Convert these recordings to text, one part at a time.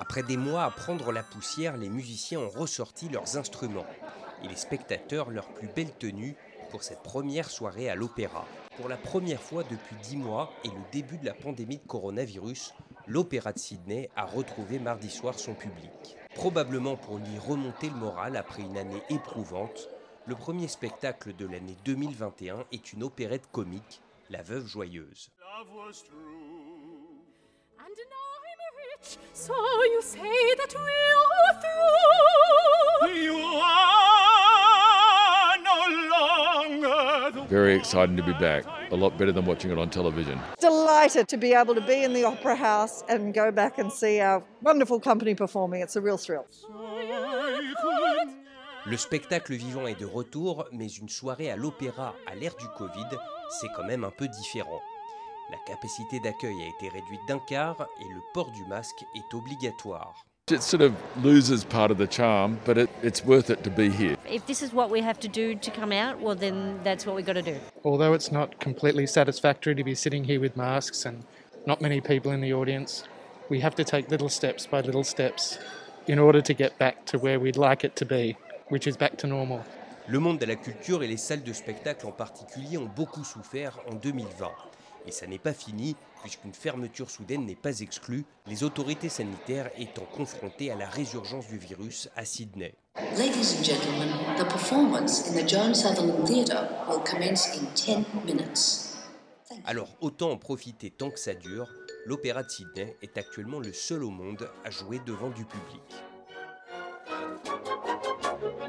Après des mois à prendre la poussière, les musiciens ont ressorti leurs instruments et les spectateurs leurs plus belle tenue pour cette première soirée à l'opéra. Pour la première fois depuis dix mois et le début de la pandémie de coronavirus, l'Opéra de Sydney a retrouvé mardi soir son public. Probablement pour lui remonter le moral après une année éprouvante, le premier spectacle de l'année 2021 est une opérette comique La Veuve Joyeuse. So you say that we are through. You are no longer Very exciting to be back. A lot better than watching it on television. Delighted to be able to be in the Opera House and go back and see our wonderful company performing. It's a real thrill. Le spectacle vivant est de retour, mais une soirée à l'opéra à l'ère du Covid, c'est quand même un peu différent. La capacité d'accueil a été réduite d'un quart et le port du masque est obligatoire. It sort of loses part of the charm, but it, it's worth it to be here. If this is what we have to do to come out, well, then that's what we've got to do. Although it's not completely satisfactory to be sitting here with masks and not many people in the audience, we have to take little steps by little steps in order to get back to where we'd like it to be, which is back to normal. Le monde de la culture et les salles de spectacle en particulier ont beaucoup souffert en 2020. Et ça n'est pas fini, puisqu'une fermeture soudaine n'est pas exclue, les autorités sanitaires étant confrontées à la résurgence du virus à Sydney. Ladies and gentlemen, the performance in the Joan Sutherland Theatre will commence in 10 minutes. Alors autant en profiter tant que ça dure, l'Opéra de Sydney est actuellement le seul au monde à jouer devant du public.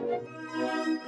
Thank you.